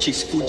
te escuta.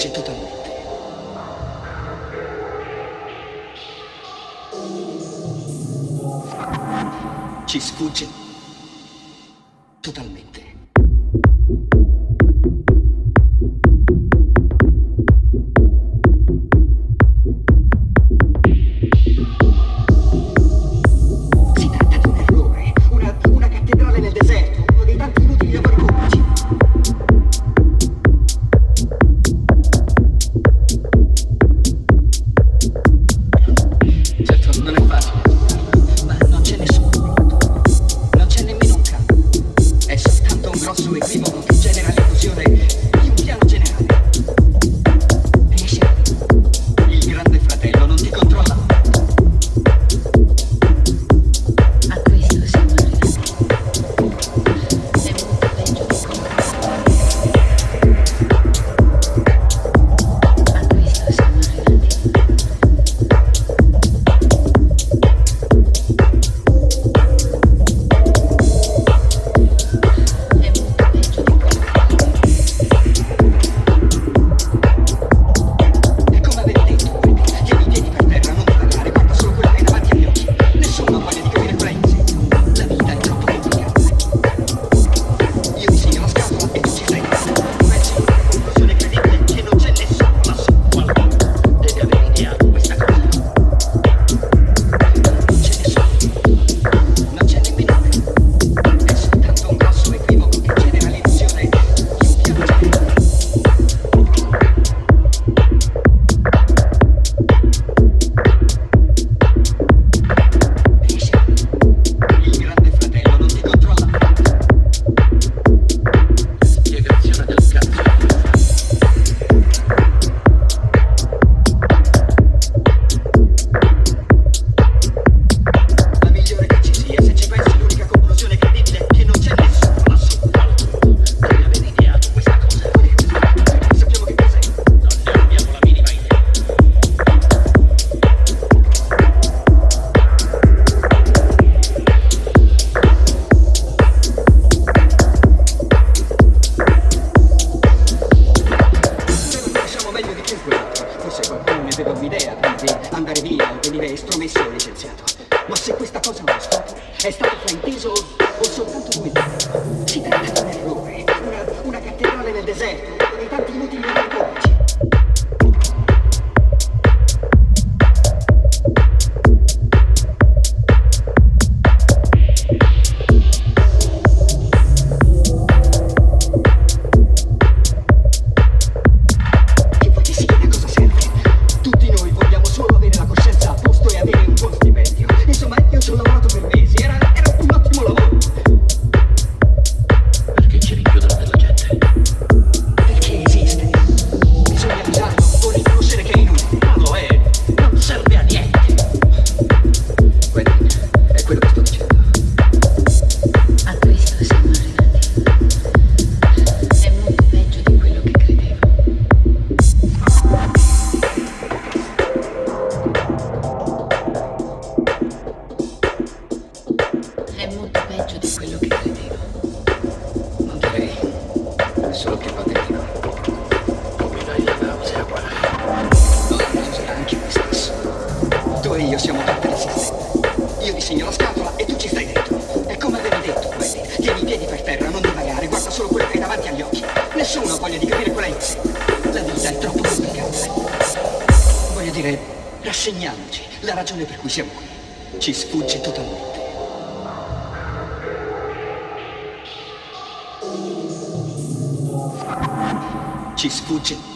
ragione per cui siamo qui ci sfugge totalmente. Ci sfugge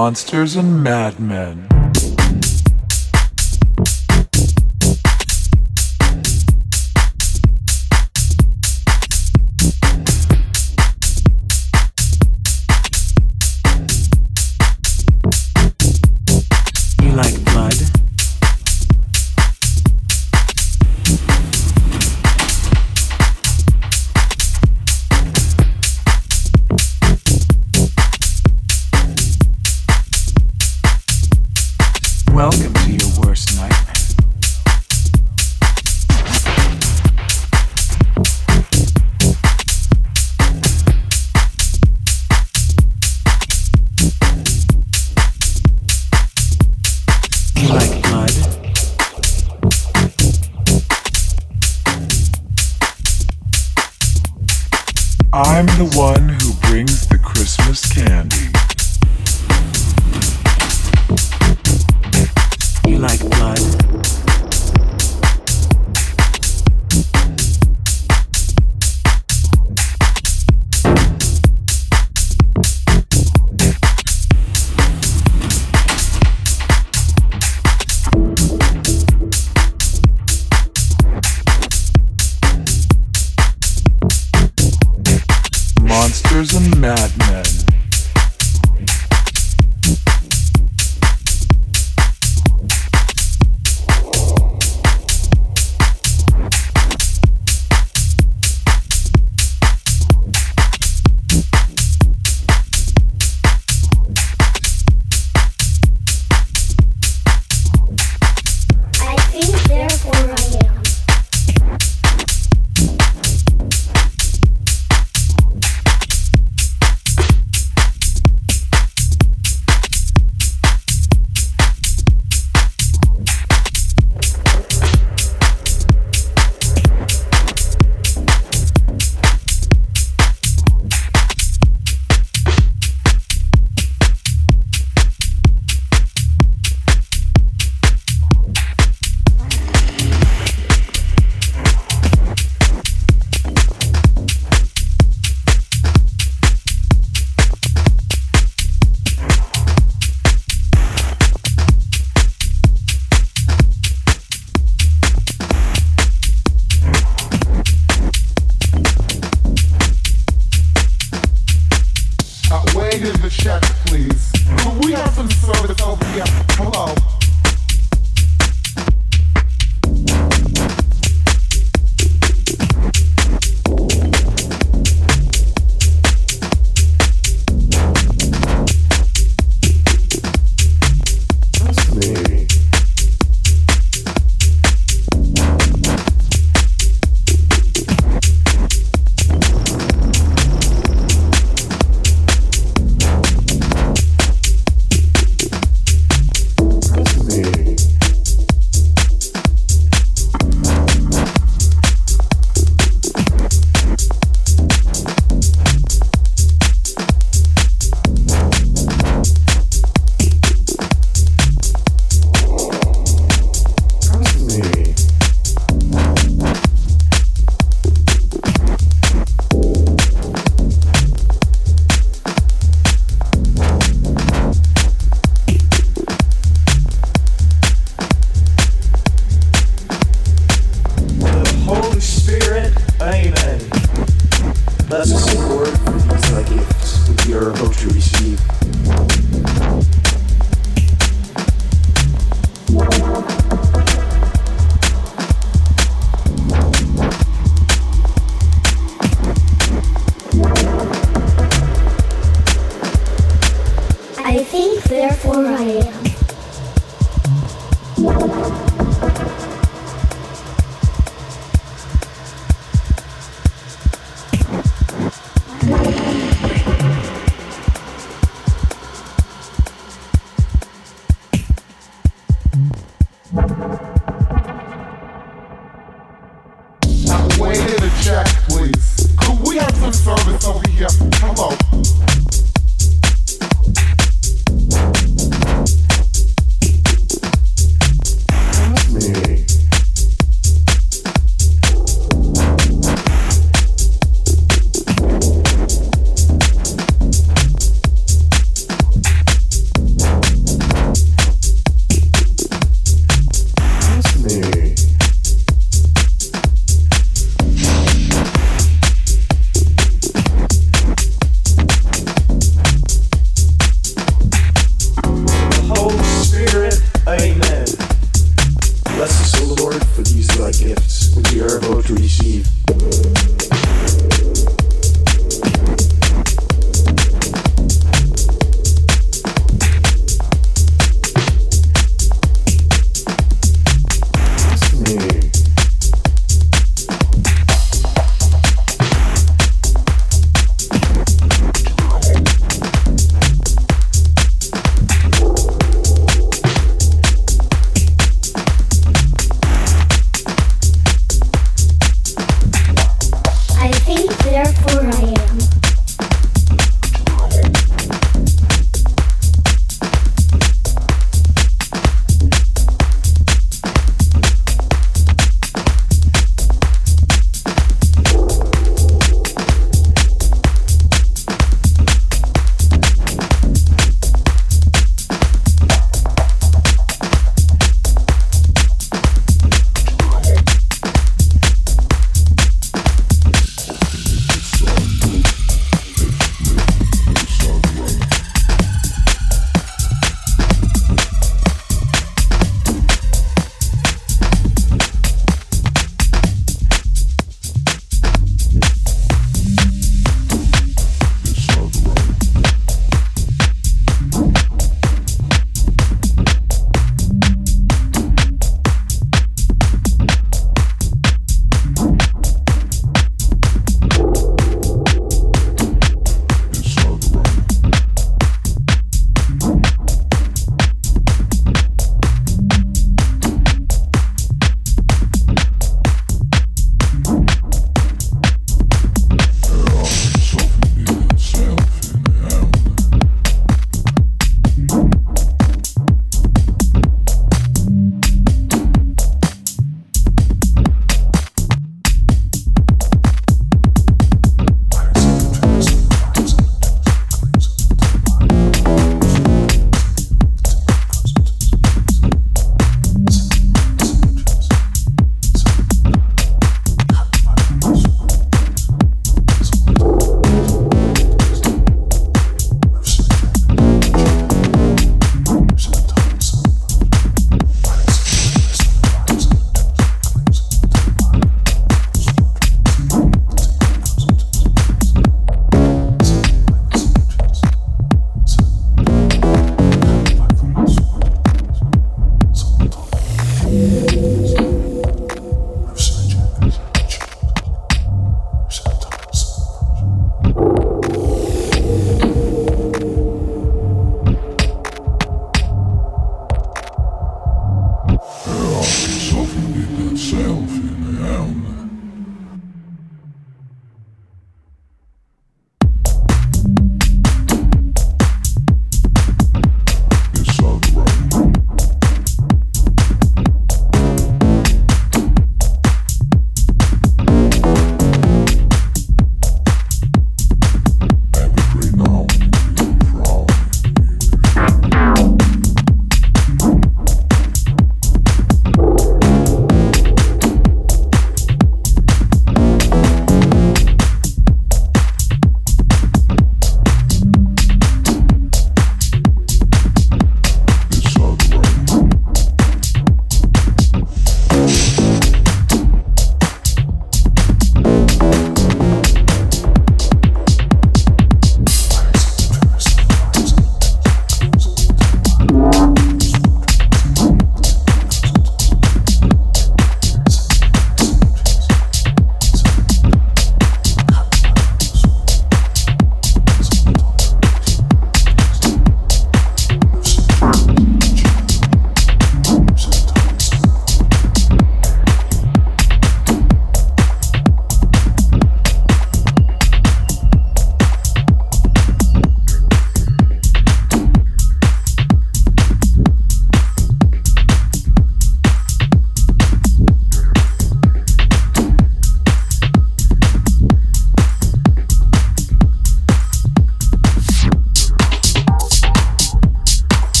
monsters and madmen. I'm the one who brings the Christmas candy.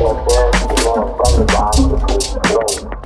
Your world belongs on the ground between the